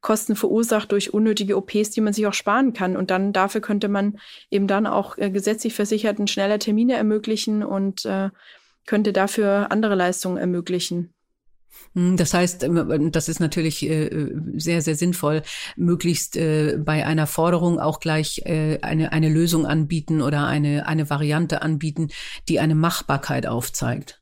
Kosten verursacht durch unnötige OPs, die man sich auch sparen kann. Und dann dafür könnte man eben dann auch äh, gesetzlich Versicherten schneller Termine ermöglichen und äh, könnte dafür andere Leistungen ermöglichen. Hm, das heißt, ähm, das ist natürlich äh, sehr, sehr sinnvoll, möglichst äh, bei einer Forderung auch gleich äh, eine, eine Lösung anbieten oder eine, eine Variante anbieten, die eine Machbarkeit aufzeigt.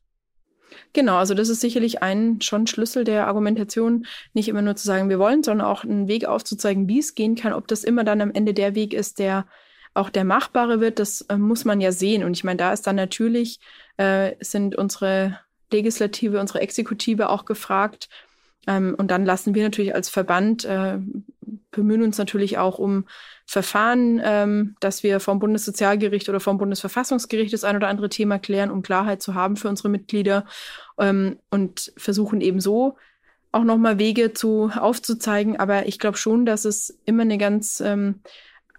Genau, also das ist sicherlich ein schon Schlüssel der Argumentation, nicht immer nur zu sagen, wir wollen, sondern auch einen Weg aufzuzeigen, wie es gehen kann. Ob das immer dann am Ende der Weg ist, der auch der machbare wird, das äh, muss man ja sehen. Und ich meine, da ist dann natürlich, äh, sind unsere Legislative, unsere Exekutive auch gefragt. Ähm, und dann lassen wir natürlich als Verband, äh, bemühen uns natürlich auch um Verfahren, ähm, dass wir vom Bundessozialgericht oder vom Bundesverfassungsgericht das ein oder andere Thema klären, um Klarheit zu haben für unsere Mitglieder ähm, und versuchen eben so auch nochmal Wege zu aufzuzeigen. Aber ich glaube schon, dass es immer eine ganz ähm,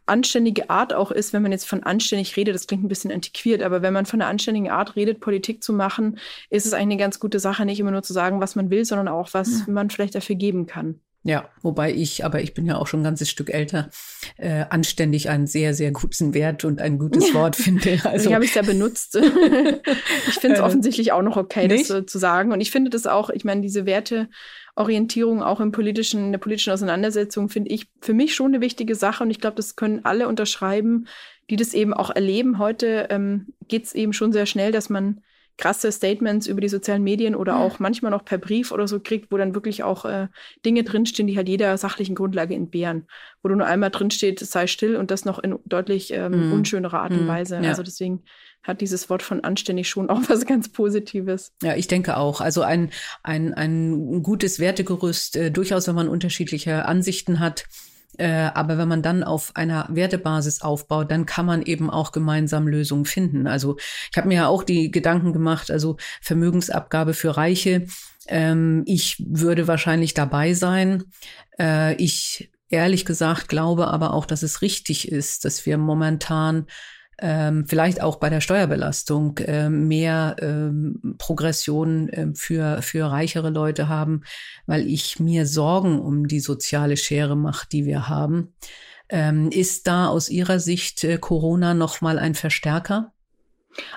anständige Art auch ist, wenn man jetzt von anständig redet, das klingt ein bisschen antiquiert, aber wenn man von einer anständigen Art redet, Politik zu machen, ist es eigentlich eine ganz gute Sache, nicht immer nur zu sagen, was man will, sondern auch, was ja. man vielleicht dafür geben kann. Ja, wobei ich, aber ich bin ja auch schon ein ganzes Stück älter, äh, anständig einen sehr, sehr guten Wert und ein gutes Wort finde. Also habe ich es ja benutzt. ich finde es äh, offensichtlich auch noch okay, nicht? das zu sagen. Und ich finde das auch, ich meine, diese Werte Orientierung auch im politischen, in der politischen Auseinandersetzung finde ich für mich schon eine wichtige Sache und ich glaube, das können alle unterschreiben, die das eben auch erleben. Heute ähm, geht es eben schon sehr schnell, dass man krasse Statements über die sozialen Medien oder ja. auch manchmal noch per Brief oder so kriegt, wo dann wirklich auch äh, Dinge drinstehen, die halt jeder sachlichen Grundlage entbehren. Wo du nur einmal drinsteht, sei still und das noch in deutlich ähm, mm. unschönerer Art und mm. Weise. Ja. Also deswegen hat dieses Wort von anständig schon auch was ganz Positives. Ja, ich denke auch. Also ein, ein, ein gutes Wertegerüst, äh, durchaus, wenn man unterschiedliche Ansichten hat. Äh, aber wenn man dann auf einer Wertebasis aufbaut, dann kann man eben auch gemeinsam Lösungen finden. Also ich habe mir ja auch die Gedanken gemacht, also Vermögensabgabe für Reiche. Ähm, ich würde wahrscheinlich dabei sein. Äh, ich ehrlich gesagt glaube aber auch, dass es richtig ist, dass wir momentan ähm, vielleicht auch bei der Steuerbelastung äh, mehr ähm, Progression äh, für, für reichere Leute haben, weil ich mir Sorgen um die soziale Schere mache, die wir haben. Ähm, ist da aus Ihrer Sicht äh, Corona nochmal ein Verstärker?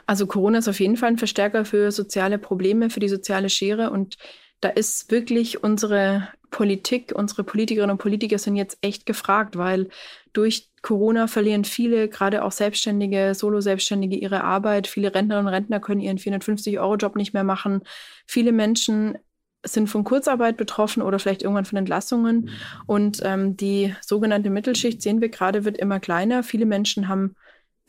Also Corona ist auf jeden Fall ein Verstärker für soziale Probleme, für die soziale Schere und da ist wirklich unsere Politik, unsere Politikerinnen und Politiker sind jetzt echt gefragt, weil durch Corona verlieren viele, gerade auch Selbstständige, Solo-Selbstständige, ihre Arbeit. Viele Rentnerinnen und Rentner können ihren 450-Euro-Job nicht mehr machen. Viele Menschen sind von Kurzarbeit betroffen oder vielleicht irgendwann von Entlassungen. Und ähm, die sogenannte Mittelschicht, sehen wir gerade, wird immer kleiner. Viele Menschen haben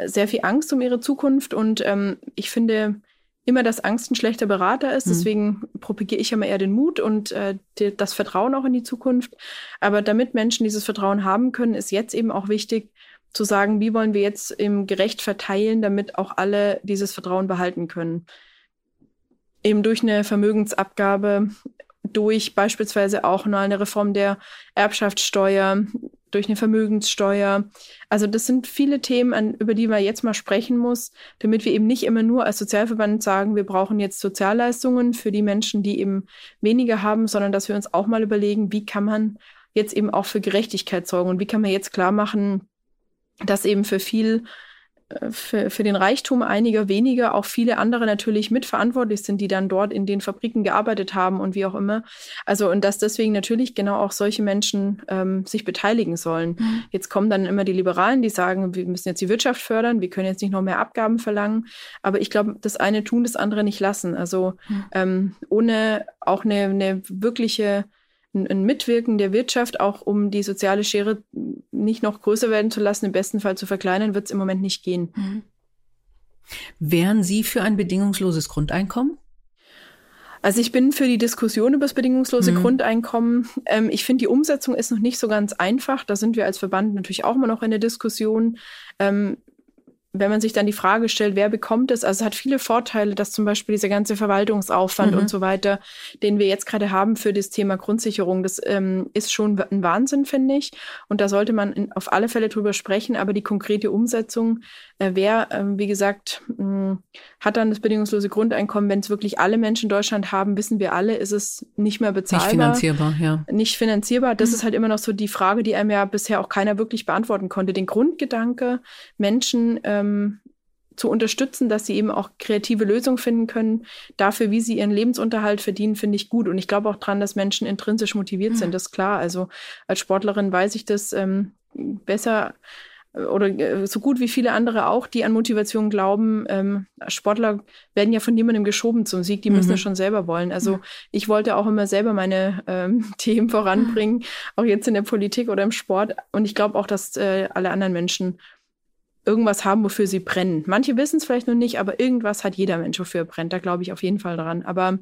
sehr viel Angst um ihre Zukunft. Und ähm, ich finde, immer, dass Angst ein schlechter Berater ist. Mhm. Deswegen propagiere ich immer eher den Mut und äh, die, das Vertrauen auch in die Zukunft. Aber damit Menschen dieses Vertrauen haben können, ist jetzt eben auch wichtig zu sagen, wie wollen wir jetzt im gerecht verteilen, damit auch alle dieses Vertrauen behalten können. Eben durch eine Vermögensabgabe, durch beispielsweise auch nur eine Reform der Erbschaftssteuer, durch eine Vermögenssteuer. Also das sind viele Themen, an, über die man jetzt mal sprechen muss, damit wir eben nicht immer nur als Sozialverband sagen, wir brauchen jetzt Sozialleistungen für die Menschen, die eben weniger haben, sondern dass wir uns auch mal überlegen, wie kann man jetzt eben auch für Gerechtigkeit sorgen und wie kann man jetzt klar machen, dass eben für viel für, für den Reichtum einiger weniger auch viele andere natürlich mitverantwortlich sind, die dann dort in den Fabriken gearbeitet haben und wie auch immer. Also und dass deswegen natürlich genau auch solche Menschen ähm, sich beteiligen sollen. Mhm. Jetzt kommen dann immer die Liberalen, die sagen, wir müssen jetzt die Wirtschaft fördern, wir können jetzt nicht noch mehr Abgaben verlangen. Aber ich glaube, das eine tun, das andere nicht lassen. Also mhm. ähm, ohne auch eine, eine wirkliche ein, Mitwirken der Wirtschaft, auch um die soziale Schere nicht noch größer werden zu lassen, im besten Fall zu verkleinern, wird es im Moment nicht gehen. Mhm. Wären Sie für ein bedingungsloses Grundeinkommen? Also ich bin für die Diskussion über das bedingungslose mhm. Grundeinkommen. Ähm, ich finde, die Umsetzung ist noch nicht so ganz einfach. Da sind wir als Verband natürlich auch immer noch in der Diskussion. Ähm, wenn man sich dann die Frage stellt, wer bekommt es, also es hat viele Vorteile, dass zum Beispiel dieser ganze Verwaltungsaufwand mhm. und so weiter, den wir jetzt gerade haben für das Thema Grundsicherung, das ähm, ist schon ein Wahnsinn, finde ich. Und da sollte man in, auf alle Fälle drüber sprechen, aber die konkrete Umsetzung, äh, wer, äh, wie gesagt, mh, hm, hat dann das bedingungslose Grundeinkommen, wenn es wirklich alle Menschen in Deutschland haben, wissen wir alle, ist es nicht mehr bezahlbar. Nicht finanzierbar, ja. Nicht finanzierbar. Das mhm. ist halt immer noch so die Frage, die einem ja bisher auch keiner wirklich beantworten konnte. Den Grundgedanke, Menschen ähm, zu unterstützen, dass sie eben auch kreative Lösungen finden können. Dafür, wie sie ihren Lebensunterhalt verdienen, finde ich gut. Und ich glaube auch dran, dass Menschen intrinsisch motiviert mhm. sind, das ist klar. Also als Sportlerin weiß ich das ähm, besser äh, oder äh, so gut wie viele andere auch, die an Motivation glauben. Ähm, Sportler werden ja von niemandem geschoben zum Sieg, die müssen mhm. das schon selber wollen. Also ich wollte auch immer selber meine ähm, Themen voranbringen, auch jetzt in der Politik oder im Sport. Und ich glaube auch, dass äh, alle anderen Menschen irgendwas haben, wofür sie brennen. Manche wissen es vielleicht noch nicht, aber irgendwas hat jeder Mensch, wofür er brennt. Da glaube ich auf jeden Fall dran. Aber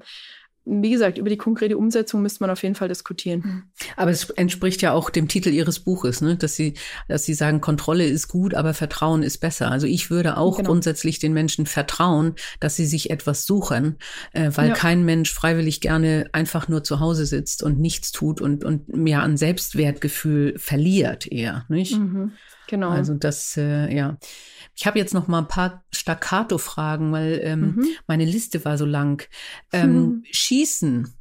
wie gesagt, über die konkrete Umsetzung müsste man auf jeden Fall diskutieren. Hm. Aber es entspricht ja auch dem Titel Ihres Buches, ne? dass Sie, dass Sie sagen, Kontrolle ist gut, aber Vertrauen ist besser. Also ich würde auch genau. grundsätzlich den Menschen vertrauen, dass sie sich etwas suchen, äh, weil ja. kein Mensch freiwillig gerne einfach nur zu Hause sitzt und nichts tut und und mehr an Selbstwertgefühl verliert eher, nicht? Mhm. Genau. Also das, äh, ja. Ich habe jetzt noch mal ein paar Staccato-Fragen, weil ähm, mhm. meine Liste war so lang. Ähm, mhm. Schießen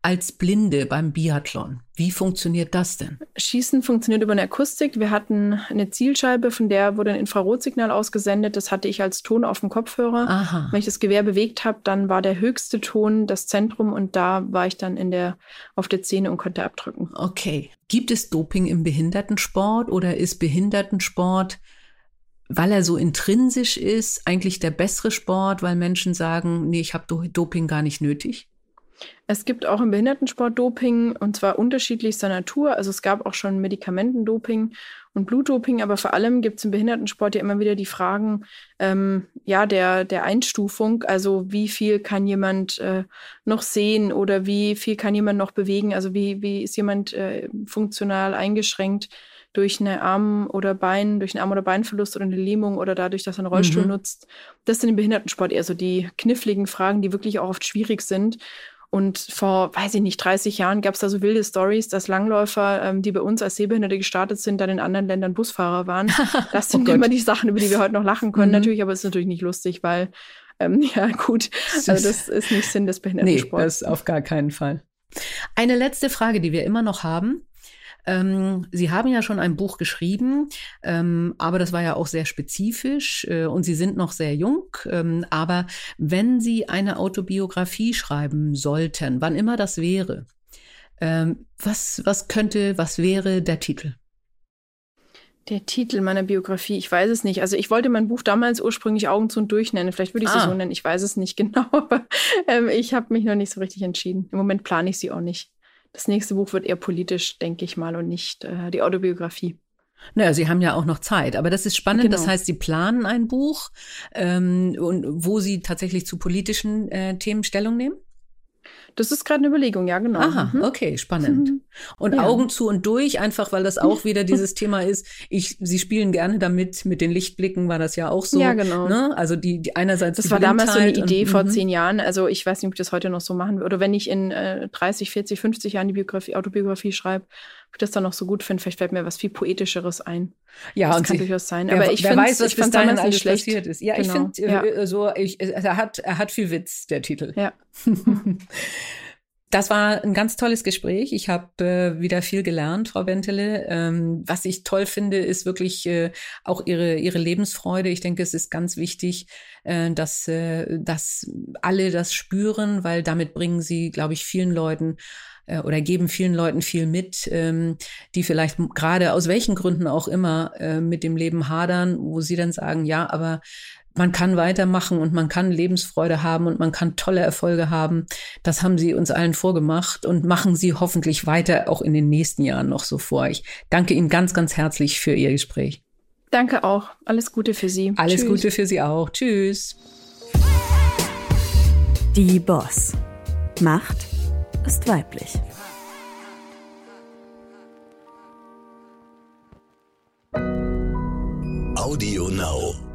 als Blinde beim Biathlon. Wie funktioniert das denn? Schießen funktioniert über eine Akustik. Wir hatten eine Zielscheibe, von der wurde ein Infrarotsignal ausgesendet. Das hatte ich als Ton auf dem Kopfhörer. Aha. Wenn ich das Gewehr bewegt habe, dann war der höchste Ton das Zentrum und da war ich dann in der, auf der Szene und konnte abdrücken. Okay. Gibt es Doping im Behindertensport oder ist Behindertensport weil er so intrinsisch ist, eigentlich der bessere Sport, weil Menschen sagen, nee, ich habe Doping gar nicht nötig? Es gibt auch im Behindertensport Doping und zwar unterschiedlichster Natur. Also es gab auch schon Medikamentendoping und Blutdoping, aber vor allem gibt es im Behindertensport ja immer wieder die Fragen ähm, ja, der, der Einstufung. Also wie viel kann jemand äh, noch sehen oder wie viel kann jemand noch bewegen? Also wie, wie ist jemand äh, funktional eingeschränkt? durch eine Arm- oder Bein, durch einen Arm- oder Beinverlust oder eine Lähmung oder dadurch, dass er einen Rollstuhl mhm. nutzt. Das sind im Behindertensport eher so die kniffligen Fragen, die wirklich auch oft schwierig sind. Und vor, weiß ich nicht, 30 Jahren gab es da so wilde Stories, dass Langläufer, ähm, die bei uns als Sehbehinderte gestartet sind, dann in anderen Ländern Busfahrer waren. Das sind oh immer die Sachen, über die wir heute noch lachen können. Mhm. Natürlich, aber es ist natürlich nicht lustig, weil, ähm, ja, gut, also das ist nicht Sinn des Behindertensports. Nee, das auf gar keinen Fall. Eine letzte Frage, die wir immer noch haben. Ähm, Sie haben ja schon ein Buch geschrieben, ähm, aber das war ja auch sehr spezifisch äh, und Sie sind noch sehr jung. Ähm, aber wenn Sie eine Autobiografie schreiben sollten, wann immer das wäre, ähm, was, was könnte, was wäre der Titel? Der Titel meiner Biografie, ich weiß es nicht. Also ich wollte mein Buch damals ursprünglich Augen zu und durch nennen. Vielleicht würde ich ah. sie so nennen. Ich weiß es nicht genau, aber ähm, ich habe mich noch nicht so richtig entschieden. Im Moment plane ich sie auch nicht das nächste Buch wird eher politisch, denke ich mal, und nicht äh, die Autobiografie. Naja, Sie haben ja auch noch Zeit, aber das ist spannend. Genau. Das heißt, Sie planen ein Buch, ähm, und wo Sie tatsächlich zu politischen äh, Themen Stellung nehmen? Das ist gerade eine Überlegung, ja, genau. Aha, mhm. okay, spannend. Mhm. Und ja. Augen zu und durch, einfach weil das auch wieder dieses Thema ist. Ich, sie spielen gerne damit, mit den Lichtblicken war das ja auch so. Ja, genau. Ne? Also die, die einerseits. Das war damals so eine Idee und, vor mhm. zehn Jahren. Also ich weiß nicht, ob ich das heute noch so machen würde. Oder wenn ich in äh, 30, 40, 50 Jahren die Biografie, Autobiografie schreibe, ich das dann noch so gut finde. Vielleicht fällt mir was viel Poetischeres ein. Ja, das und kann sie, durchaus sein. Aber wer, ich wer weiß, was ich bis dahin alles schlecht. passiert ist. Ja, genau. ich finde ja. Äh, so, ich, er hat, er hat viel Witz, der Titel. Ja. Das war ein ganz tolles Gespräch. Ich habe äh, wieder viel gelernt, Frau Bentele. Ähm, was ich toll finde, ist wirklich äh, auch ihre ihre Lebensfreude. Ich denke, es ist ganz wichtig, äh, dass äh, dass alle das spüren, weil damit bringen sie, glaube ich, vielen Leuten äh, oder geben vielen Leuten viel mit, ähm, die vielleicht gerade aus welchen Gründen auch immer äh, mit dem Leben hadern, wo sie dann sagen, ja, aber man kann weitermachen und man kann Lebensfreude haben und man kann tolle Erfolge haben. Das haben sie uns allen vorgemacht und machen sie hoffentlich weiter auch in den nächsten Jahren noch so vor. Ich danke Ihnen ganz, ganz herzlich für Ihr Gespräch. Danke auch. Alles Gute für Sie. Alles Tschüss. Gute für Sie auch. Tschüss. Die Boss. Macht ist weiblich. Audio Now.